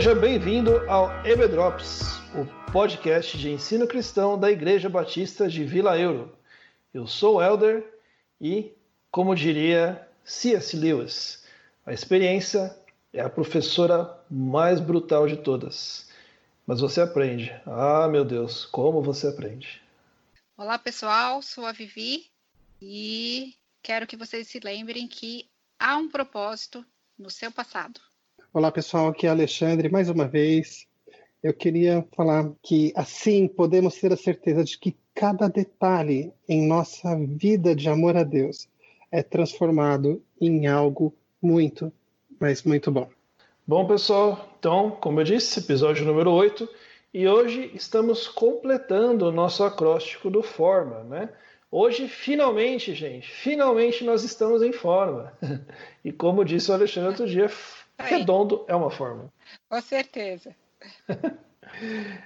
Seja bem-vindo ao EBDrops, o podcast de ensino cristão da Igreja Batista de Vila Euro. Eu sou o Elder e, como diria C.S. Lewis, a experiência é a professora mais brutal de todas. Mas você aprende. Ah, meu Deus, como você aprende. Olá, pessoal, sou a Vivi e quero que vocês se lembrem que há um propósito no seu passado. Olá, pessoal, aqui é Alexandre mais uma vez. Eu queria falar que assim podemos ter a certeza de que cada detalhe em nossa vida de amor a Deus é transformado em algo muito, mas muito bom. Bom, pessoal, então, como eu disse, episódio número 8, e hoje estamos completando o nosso acróstico do Forma, né? Hoje, finalmente, gente, finalmente nós estamos em forma. E como disse o Alexandre outro dia, redondo é uma forma. Com certeza.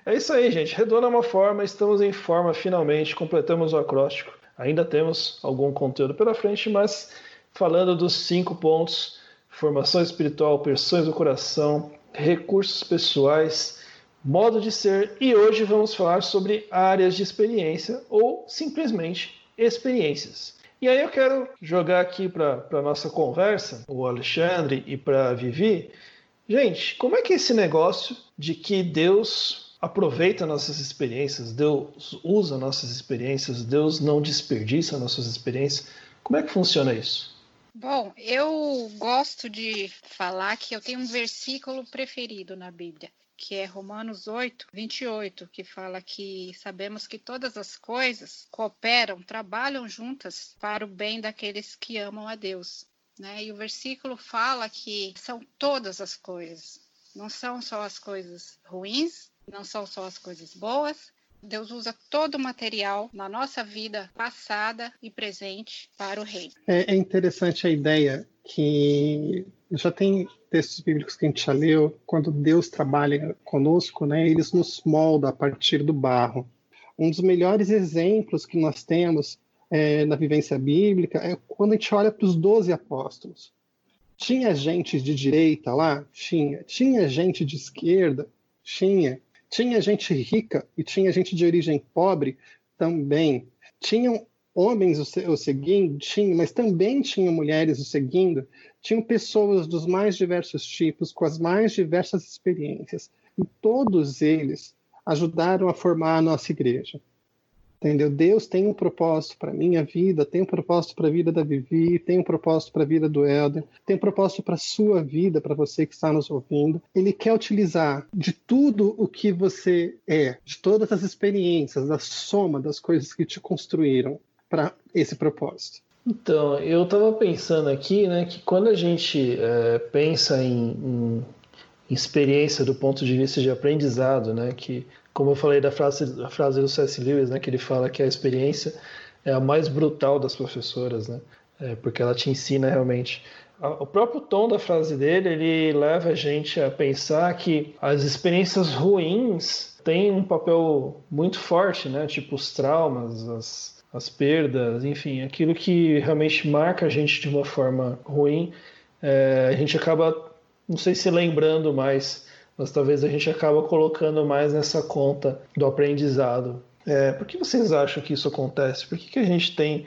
É isso aí, gente. Redondo é uma forma, estamos em forma finalmente, completamos o acróstico. Ainda temos algum conteúdo pela frente, mas falando dos cinco pontos: formação espiritual, pessoas do coração, recursos pessoais, modo de ser, e hoje vamos falar sobre áreas de experiência ou simplesmente experiências. E aí eu quero jogar aqui para a nossa conversa, o Alexandre e para a Vivi. Gente, como é que é esse negócio de que Deus aproveita nossas experiências, Deus usa nossas experiências, Deus não desperdiça nossas experiências? Como é que funciona isso? Bom, eu gosto de falar que eu tenho um versículo preferido na Bíblia que é Romanos 8, 28, que fala que sabemos que todas as coisas cooperam, trabalham juntas para o bem daqueles que amam a Deus. Né? E o versículo fala que são todas as coisas, não são só as coisas ruins, não são só as coisas boas. Deus usa todo o material na nossa vida passada e presente para o reino. É, é interessante a ideia que já tem textos bíblicos que a gente já leu, quando Deus trabalha conosco, né, eles nos molda a partir do barro. Um dos melhores exemplos que nós temos é, na vivência bíblica é quando a gente olha para os doze apóstolos. Tinha gente de direita lá? Tinha. Tinha gente de esquerda? Tinha. Tinha gente rica e tinha gente de origem pobre? Também. Tinham homens o, seguindo? Tinha, mas também tinha mulheres o seguindo tinham pessoas dos mais diversos tipos, com as mais diversas experiências, e todos eles ajudaram a formar a nossa igreja. Entendeu? Deus tem um propósito para minha vida, tem um propósito para a vida da Vivi, tem um propósito para a vida do Helder, tem um propósito para a sua vida, para você que está nos ouvindo. Ele quer utilizar de tudo o que você é, de todas as experiências, da soma das coisas que te construíram para esse propósito. Então, eu estava pensando aqui, né, que quando a gente é, pensa em, em, experiência do ponto de vista de aprendizado, né, que, como eu falei da frase, a frase do C.S. Lewis, né, que ele fala que a experiência é a mais brutal das professoras, né, é, porque ela te ensina realmente. O próprio tom da frase dele, ele leva a gente a pensar que as experiências ruins têm um papel muito forte, né, tipo os traumas, as as perdas, enfim, aquilo que realmente marca a gente de uma forma ruim, é, a gente acaba, não sei se lembrando mais, mas talvez a gente acaba colocando mais nessa conta do aprendizado. É, por que vocês acham que isso acontece? Por que, que a gente tem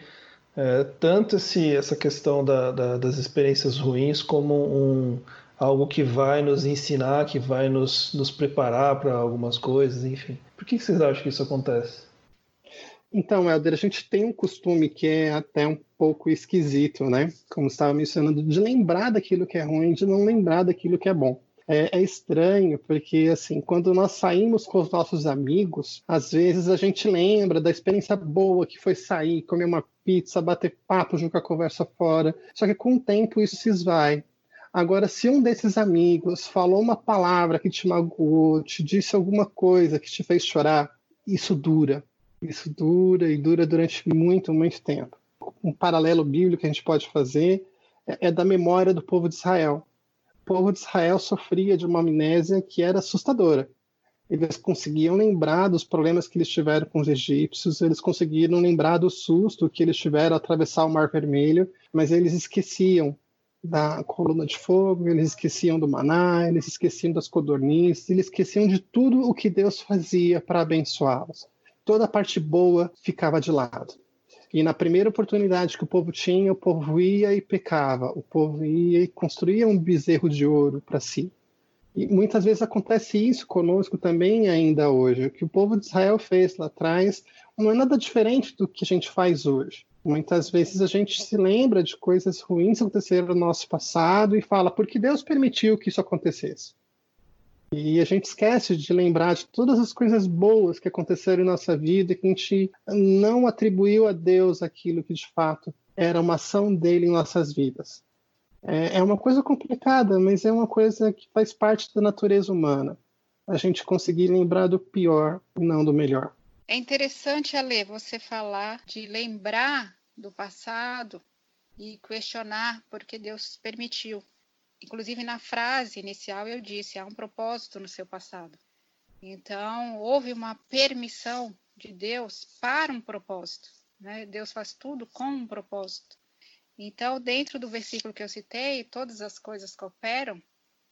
é, tanto esse, essa questão da, da, das experiências ruins como um, algo que vai nos ensinar, que vai nos, nos preparar para algumas coisas, enfim? Por que, que vocês acham que isso acontece? Então, Helder, a gente tem um costume que é até um pouco esquisito, né? Como estava mencionando, de lembrar daquilo que é ruim, de não lembrar daquilo que é bom. É, é, estranho, porque assim, quando nós saímos com os nossos amigos, às vezes a gente lembra da experiência boa que foi sair, comer uma pizza, bater papo, jogar conversa fora. Só que com o tempo isso se esvai. Agora, se um desses amigos falou uma palavra que te magoou, te disse alguma coisa que te fez chorar, isso dura. Isso dura e dura durante muito, muito tempo. Um paralelo bíblico que a gente pode fazer é, é da memória do povo de Israel. O povo de Israel sofria de uma amnésia que era assustadora. Eles conseguiam lembrar dos problemas que eles tiveram com os egípcios, eles conseguiram lembrar do susto que eles tiveram ao atravessar o Mar Vermelho, mas eles esqueciam da coluna de fogo, eles esqueciam do maná, eles esqueciam das codornizes, eles esqueciam de tudo o que Deus fazia para abençoá-los. Toda a parte boa ficava de lado. E na primeira oportunidade que o povo tinha, o povo ia e pecava, o povo ia e construía um bezerro de ouro para si. E muitas vezes acontece isso conosco também ainda hoje. O que o povo de Israel fez lá atrás não é nada diferente do que a gente faz hoje. Muitas vezes a gente se lembra de coisas ruins que aconteceram no nosso passado e fala, por que Deus permitiu que isso acontecesse? E a gente esquece de lembrar de todas as coisas boas que aconteceram em nossa vida, que a gente não atribuiu a Deus aquilo que de fato era uma ação dele em nossas vidas. É, é uma coisa complicada, mas é uma coisa que faz parte da natureza humana. A gente conseguir lembrar do pior e não do melhor. É interessante, Ale, você falar de lembrar do passado e questionar porque Deus permitiu. Inclusive, na frase inicial, eu disse: há um propósito no seu passado. Então, houve uma permissão de Deus para um propósito. Né? Deus faz tudo com um propósito. Então, dentro do versículo que eu citei, todas as coisas cooperam,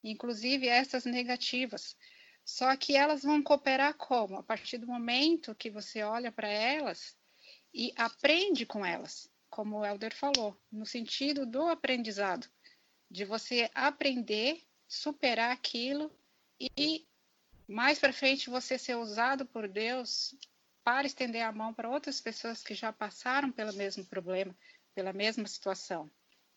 inclusive essas negativas. Só que elas vão cooperar como? A partir do momento que você olha para elas e aprende com elas, como o Helder falou, no sentido do aprendizado, de você aprender, superar aquilo e mais para frente você ser usado por Deus para estender a mão para outras pessoas que já passaram pelo mesmo problema, pela mesma situação.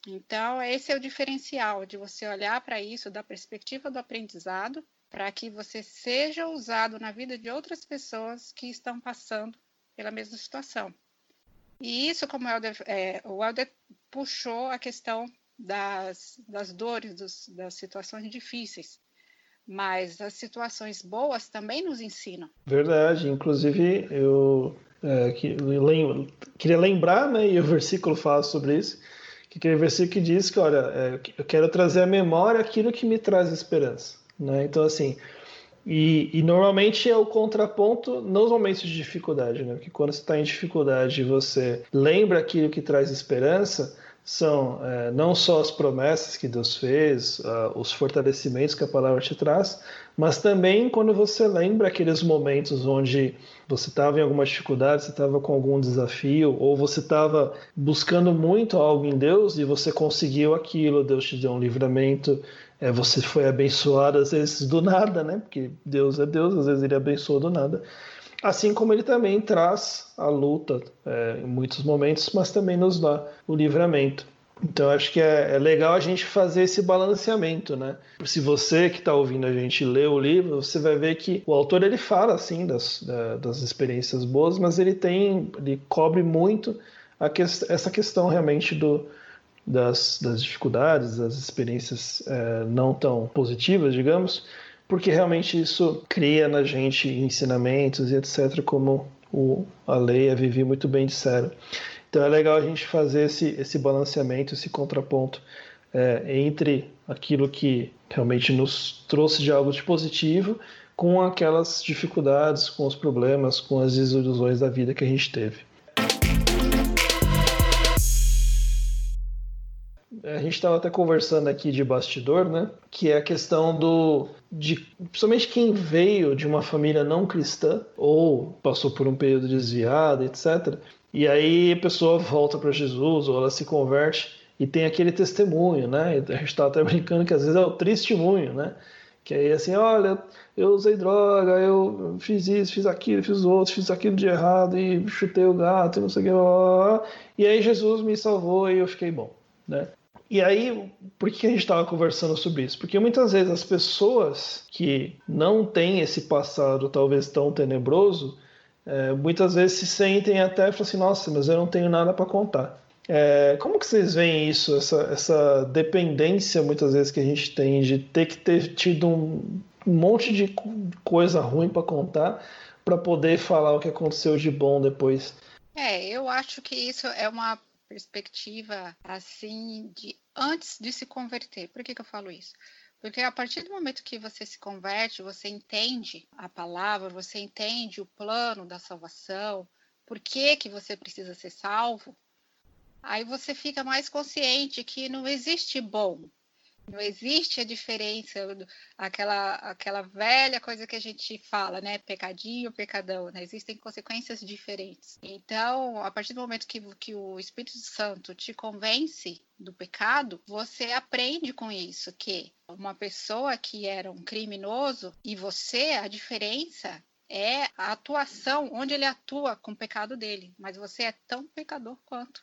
Então, esse é o diferencial de você olhar para isso da perspectiva do aprendizado, para que você seja usado na vida de outras pessoas que estão passando pela mesma situação. E isso, como o Helder, é, o Helder puxou a questão das, das dores, dos, das situações difíceis. Mas as situações boas também nos ensinam. Verdade. Inclusive, eu é, que, lem, queria lembrar, né, e o versículo fala sobre isso, que aquele versículo que diz que, olha, é, eu quero trazer à memória aquilo que me traz esperança. Né? Então, assim, e, e, normalmente é o contraponto nos momentos de dificuldade, né? Porque quando você está em dificuldade e você lembra aquilo que traz esperança, são é, não só as promessas que Deus fez, uh, os fortalecimentos que a palavra te traz, mas também quando você lembra aqueles momentos onde você estava em alguma dificuldade, você estava com algum desafio, ou você estava buscando muito algo em Deus e você conseguiu aquilo, Deus te deu um livramento, é, você foi abençoado às vezes do nada, né? Porque Deus é Deus, às vezes ele abençoa do nada. Assim como ele também traz a luta é, em muitos momentos, mas também nos dá o livramento. Então acho que é, é, legal a gente fazer esse balanceamento, né? Se você que está ouvindo a gente lê o livro, você vai ver que o autor ele fala assim das, das experiências boas, mas ele tem, ele cobre muito que, essa questão realmente do, das, das dificuldades, das experiências é, não tão positivas, digamos, porque realmente isso cria na gente ensinamentos e etc., como o, a lei e a Vivi muito bem disseram. Então é legal a gente fazer esse, esse balanceamento, esse contraponto é, entre aquilo que realmente nos trouxe de algo de positivo com aquelas dificuldades, com os problemas, com as desilusões da vida que a gente teve. A gente estava até conversando aqui de bastidor, né? Que é a questão do. De, principalmente quem veio de uma família não cristã ou passou por um período desviado, etc. E aí a pessoa volta para Jesus ou ela se converte e tem aquele testemunho, né? A gente estava até brincando que às vezes é o testemunho, né? Que aí assim, olha, eu usei droga, eu fiz isso, fiz aquilo, fiz outro, fiz aquilo de errado e chutei o gato não sei o que, blá, blá, blá. e aí Jesus me salvou e eu fiquei bom, né? E aí, por que a gente estava conversando sobre isso? Porque muitas vezes as pessoas que não têm esse passado talvez tão tenebroso, é, muitas vezes se sentem até falam assim, nossa, mas eu não tenho nada para contar. É, como que vocês veem isso, essa, essa dependência muitas vezes que a gente tem de ter que ter tido um monte de coisa ruim para contar para poder falar o que aconteceu de bom depois? É, eu acho que isso é uma perspectiva assim de antes de se converter. Por que, que eu falo isso? Porque a partir do momento que você se converte, você entende a palavra, você entende o plano da salvação, por que, que você precisa ser salvo, aí você fica mais consciente que não existe bom, não existe a diferença, aquela, aquela velha coisa que a gente fala, né? Pecadinho, pecadão, né? Existem consequências diferentes. Então, a partir do momento que, que o Espírito Santo te convence do pecado, você aprende com isso que uma pessoa que era um criminoso e você, a diferença é a atuação, onde ele atua com o pecado dele, mas você é tão pecador quanto.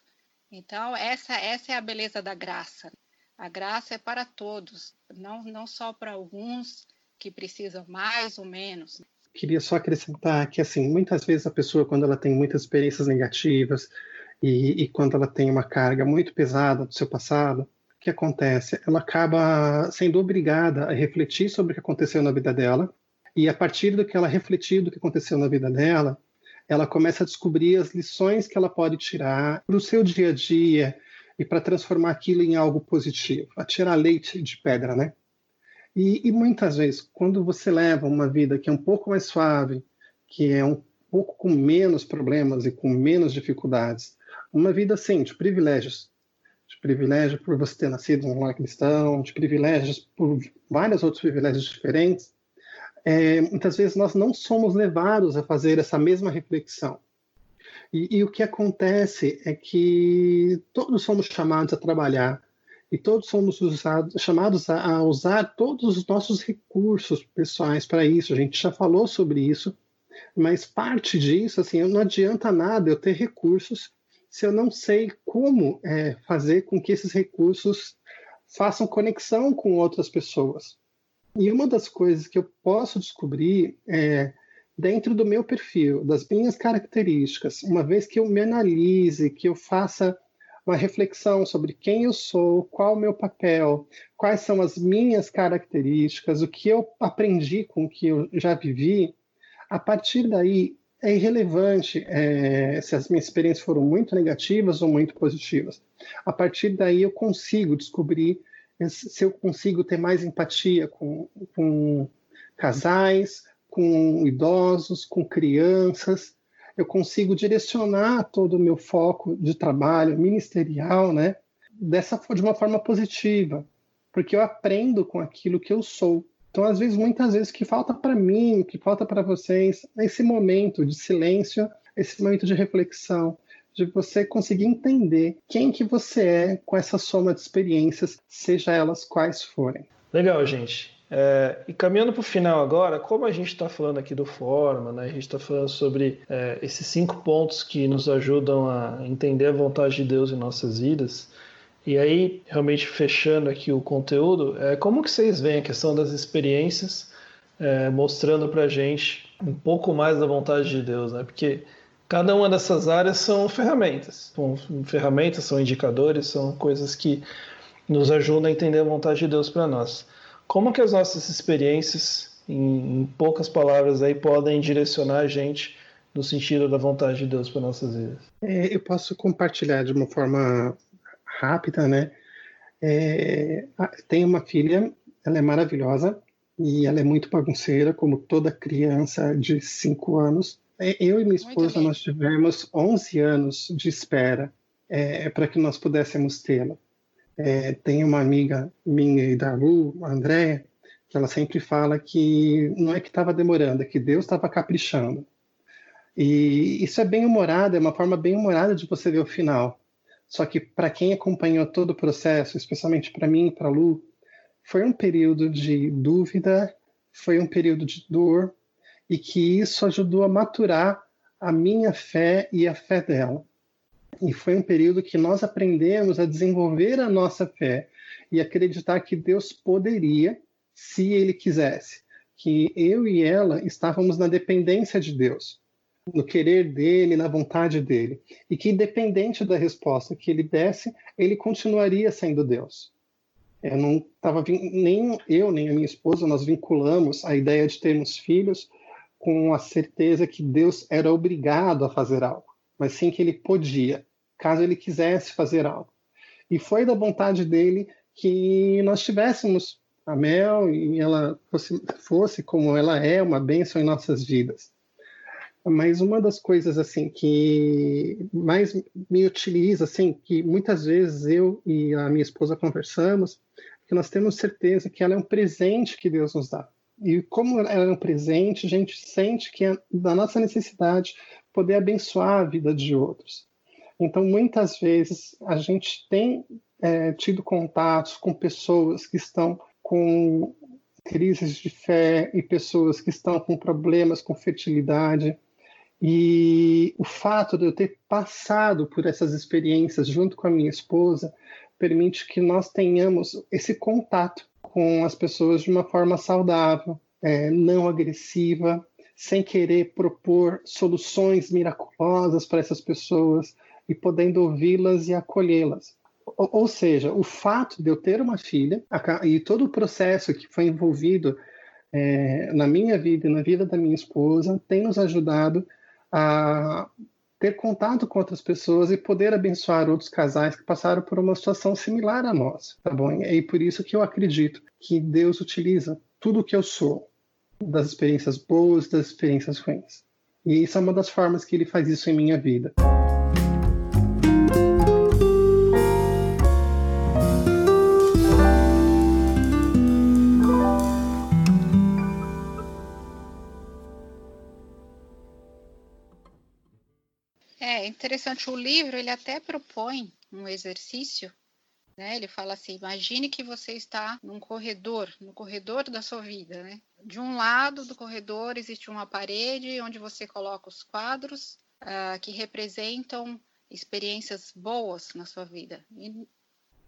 Então, essa, essa é a beleza da graça. A graça é para todos, não, não só para alguns que precisam mais ou menos. Queria só acrescentar que, assim, muitas vezes a pessoa, quando ela tem muitas experiências negativas e, e quando ela tem uma carga muito pesada do seu passado, o que acontece? Ela acaba sendo obrigada a refletir sobre o que aconteceu na vida dela e a partir do que ela refletir do que aconteceu na vida dela, ela começa a descobrir as lições que ela pode tirar para o seu dia a dia e para transformar aquilo em algo positivo, a tirar leite de pedra, né? E, e, muitas vezes, quando você leva uma vida que é um pouco mais suave, que é um pouco com menos problemas e com menos dificuldades, uma vida sim de privilégios, de privilégio por você ter nascido num lar cristão, de privilégios por vários outros privilégios diferentes, é, muitas vezes nós não somos levados a fazer essa mesma reflexão. E, e, o que acontece é que todos somos chamados a trabalhar e todos somos usados, chamados a, a usar todos os nossos recursos pessoais para isso. A gente já falou sobre isso, mas parte disso, assim, não adianta nada eu ter recursos se eu não sei como é, fazer com que esses recursos façam conexão com outras pessoas. E uma das coisas que eu posso descobrir é dentro do meu perfil, das minhas características, uma vez que eu me analise, que eu faça uma reflexão sobre quem eu sou, qual o meu papel, quais são as minhas características, o que eu aprendi com o que eu já vivi, a partir daí é irrelevante é, se as minhas experiências foram muito negativas ou muito positivas. A partir daí eu consigo descobrir se eu consigo ter mais empatia com, com casais, com idosos, com crianças, eu consigo direcionar todo o meu foco de trabalho ministerial, né, dessa de uma forma positiva, porque eu aprendo com aquilo que eu sou. Então, às vezes, muitas vezes, o que falta para mim, o que falta para vocês, é esse momento de silêncio, esse momento de reflexão, de você conseguir entender quem que você é com essa soma de experiências, seja elas quais forem. Legal, gente. É, e caminhando para o final agora, como a gente está falando aqui do Forma, né, a gente está falando sobre é, esses cinco pontos que nos ajudam a entender a vontade de Deus em nossas vidas, e aí, realmente fechando aqui o conteúdo, é, como que vocês veem a questão das experiências é, mostrando para a gente um pouco mais da vontade de Deus, né? Porque Cada uma dessas áreas são ferramentas. São ferramentas, são indicadores, são coisas que nos ajudam a entender a vontade de Deus para nós. Como que as nossas experiências, em, em, poucas palavras, aí podem direcionar a gente no sentido da vontade de Deus para nossas vidas? É, eu posso compartilhar de uma forma rápida, né? É, tenho uma filha, ela é maravilhosa e ela é muito bagunceira, como toda criança de 5 anos. É, eu e minha esposa, nós tivemos 11 anos de espera é, para que nós pudéssemos tê-la. É, tem uma amiga minha e da Lu, a Andréia, que ela sempre fala que não é que estava demorando, é que Deus estava caprichando. E isso é bem humorado, é uma forma bem humorada de você ver o final. Só que para quem acompanhou todo o processo, especialmente para mim e para Lu, foi um período de dúvida, foi um período de dor, e que isso ajudou a maturar a minha fé e a fé dela. E foi um período que nós aprendemos a desenvolver a nossa fé e acreditar que Deus poderia, se Ele quisesse, que eu e ela estávamos na dependência de Deus, no querer dele, na vontade dele, e que independente da resposta que ele desse, ele continuaria sendo Deus. Eu não estava nem eu nem a minha esposa nós vinculamos a ideia de termos filhos com a certeza que Deus era obrigado a fazer algo, mas sim que ele podia, caso ele quisesse fazer algo. E foi da vontade dele que nós tivéssemos a Mel e ela fosse, fosse como ela é, uma bênção em nossas vidas. mas uma das coisas assim que mais me utiliza, assim, que muitas vezes eu e a minha esposa conversamos, que nós temos certeza que ela é um presente que Deus nos dá. E como ela é um presente, a gente sente que é da nossa necessidade poder abençoar a vida de outros. Então, muitas vezes, a gente tem é, tido contatos com pessoas que estão com crises de fé e pessoas que estão com problemas com fertilidade. E o fato de eu ter passado por essas experiências junto com a minha esposa permite que nós tenhamos esse contato com as pessoas de uma forma saudável, é, não agressiva, sem querer propor soluções miraculosas para essas pessoas e podendo ouvi-las e acolhê-las. Ou, ou seja, o fato de eu ter uma filha e todo o processo que foi envolvido é, na minha vida e na vida da minha esposa tem nos ajudado a ter contato com outras pessoas e poder abençoar outros casais que passaram por uma situação similar a nós, tá bom? E é por isso que eu acredito que Deus utiliza tudo o que eu sou, das experiências boas, das experiências ruins. E isso é uma das formas que ele faz isso em minha vida. Interessante, o livro ele até propõe um exercício, né? Ele fala assim: imagine que você está num corredor, no corredor da sua vida, né? De um lado do corredor existe uma parede onde você coloca os quadros uh, que representam experiências boas na sua vida. E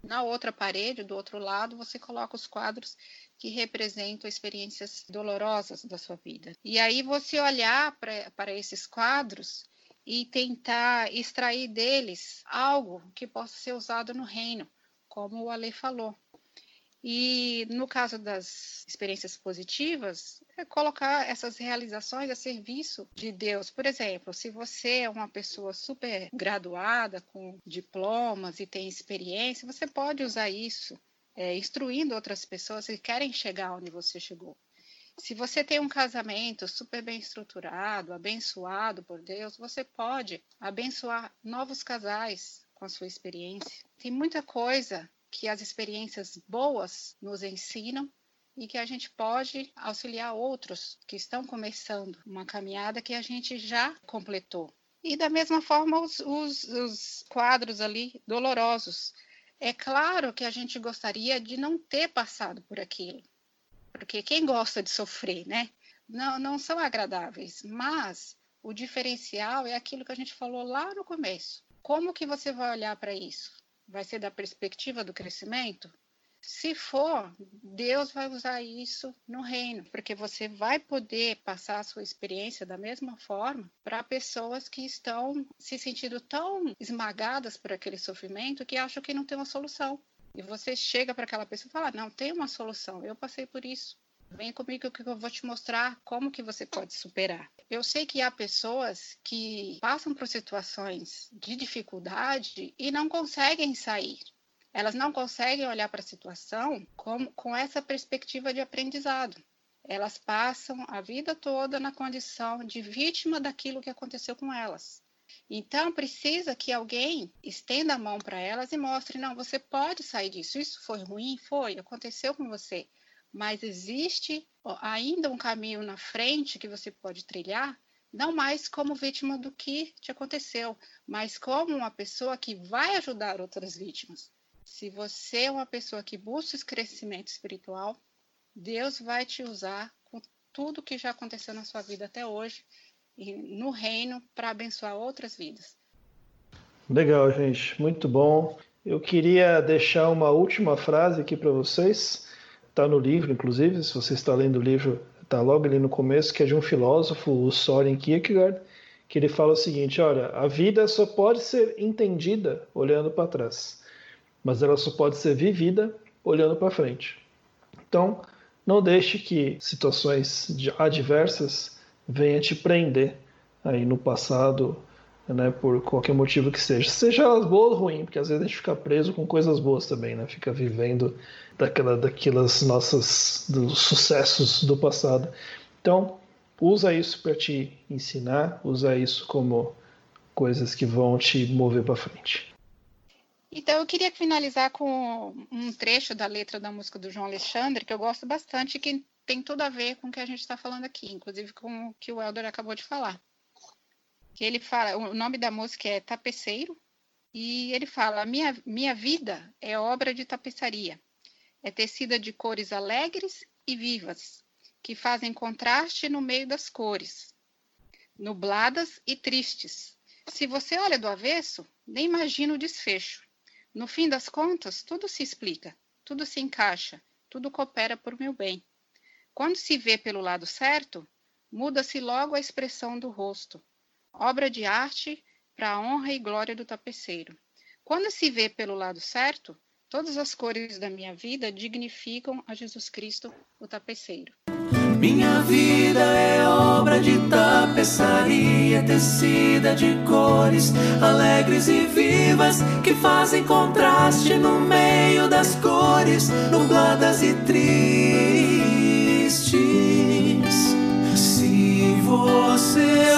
na outra parede, do outro lado, você coloca os quadros que representam experiências dolorosas da sua vida. E aí você olhar para esses quadros e tentar extrair deles algo que possa ser usado no reino, como o Ale falou. E no caso das experiências positivas, é colocar essas realizações a serviço de Deus. Por exemplo, se você é uma pessoa super graduada, com diplomas e tem experiência, você pode usar isso, é, instruindo outras pessoas que querem chegar onde você chegou. Se você tem um casamento super bem estruturado, abençoado por Deus, você pode abençoar novos casais com a sua experiência. Tem muita coisa que as experiências boas nos ensinam e que a gente pode auxiliar outros que estão começando uma caminhada que a gente já completou. E da mesma forma, os, os, os quadros ali dolorosos. É claro que a gente gostaria de não ter passado por aquilo, porque quem gosta de sofrer, né? Não, não são agradáveis, mas o diferencial é aquilo que a gente falou lá no começo. Como que você vai olhar para isso? Vai ser da perspectiva do crescimento? Se for, Deus vai usar isso no reino, porque você vai poder passar a sua experiência da mesma forma para pessoas que estão se sentindo tão esmagadas por aquele sofrimento que acham que não tem uma solução. E você chega para aquela pessoa e fala: "Não, tem uma solução. Eu passei por isso. Vem comigo que eu vou te mostrar como que você pode superar". Eu sei que há pessoas que passam por situações de dificuldade e não conseguem sair. Elas não conseguem olhar para a situação com, com essa perspectiva de aprendizado. Elas passam a vida toda na condição de vítima daquilo que aconteceu com elas. Então, precisa que alguém estenda a mão para elas e mostre: não, você pode sair disso. Isso foi ruim? Foi, aconteceu com você. Mas existe ainda um caminho na frente que você pode trilhar, não mais como vítima do que te aconteceu, mas como uma pessoa que vai ajudar outras vítimas. Se você é uma pessoa que busca esse crescimento espiritual, Deus vai te usar com tudo que já aconteceu na sua vida até hoje no reino para abençoar outras vidas. Legal, gente, muito bom. Eu queria deixar uma última frase aqui para vocês. Está no livro, inclusive, se você está lendo o livro, está logo ali no começo, que é de um filósofo, o Soren Kierkegaard, que ele fala o seguinte: olha, a vida só pode ser entendida olhando para trás, mas ela só pode ser vivida olhando para frente. Então, não deixe que situações adversas venha te prender aí no passado, né, por qualquer motivo que seja. Seja elas boas ou ruins, porque às vezes a gente fica preso com coisas boas também, né? Fica vivendo daquela, daquelas nossas dos sucessos do passado. Então, usa isso para te ensinar, usa isso como coisas que vão te mover para frente. Então, eu queria finalizar com um trecho da letra da música do João Alexandre, que eu gosto bastante que tem tudo a ver com o que a gente está falando aqui, inclusive com o que o Elder acabou de falar. Que ele fala, o nome da música é Tapeceiro, e ele fala: minha, minha vida é obra de tapeçaria, é tecida de cores alegres e vivas, que fazem contraste no meio das cores, nubladas e tristes. Se você olha do avesso, nem imagina o desfecho. No fim das contas, tudo se explica, tudo se encaixa, tudo coopera por meu bem. Quando se vê pelo lado certo, muda-se logo a expressão do rosto. Obra de arte para a honra e glória do tapeceiro. Quando se vê pelo lado certo, todas as cores da minha vida dignificam a Jesus Cristo, o tapeceiro. Minha vida é obra de tapeçaria, tecida de cores alegres e vivas que fazem contraste no meio das cores nubladas e tristes. Se você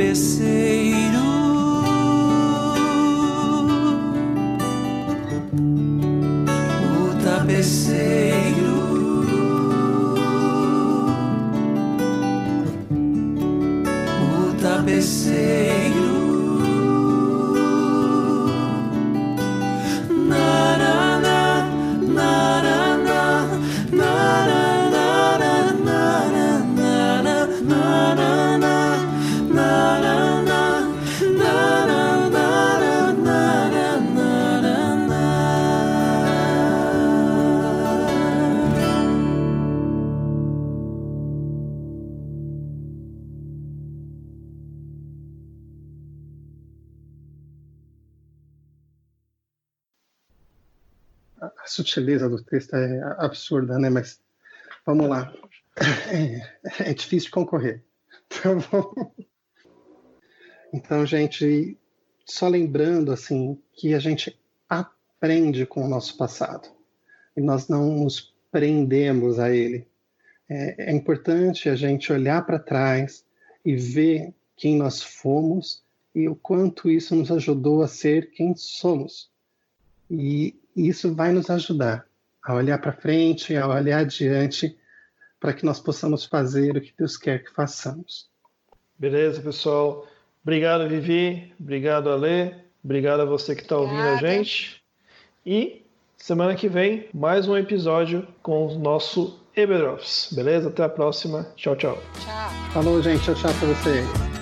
o sutileza do texto é absurda, né? Mas vamos lá. É, é difícil concorrer. Então, então, gente, só lembrando assim que a gente aprende com o nosso passado e nós não nos prendemos a ele. É, é importante a gente olhar para trás e ver quem nós fomos e o quanto isso nos ajudou a ser quem somos. E isso vai nos ajudar a olhar para frente, a olhar adiante, para que nós possamos fazer o que Deus quer que façamos. Beleza, pessoal. Obrigado, Vivi. Obrigado, Ale. Obrigado a você que está ouvindo a gente. E semana que vem, mais um episódio com o nosso Eber Beleza? Até a próxima. Tchau, tchau. Tchau. Falou, gente. Tchau, tchau para vocês.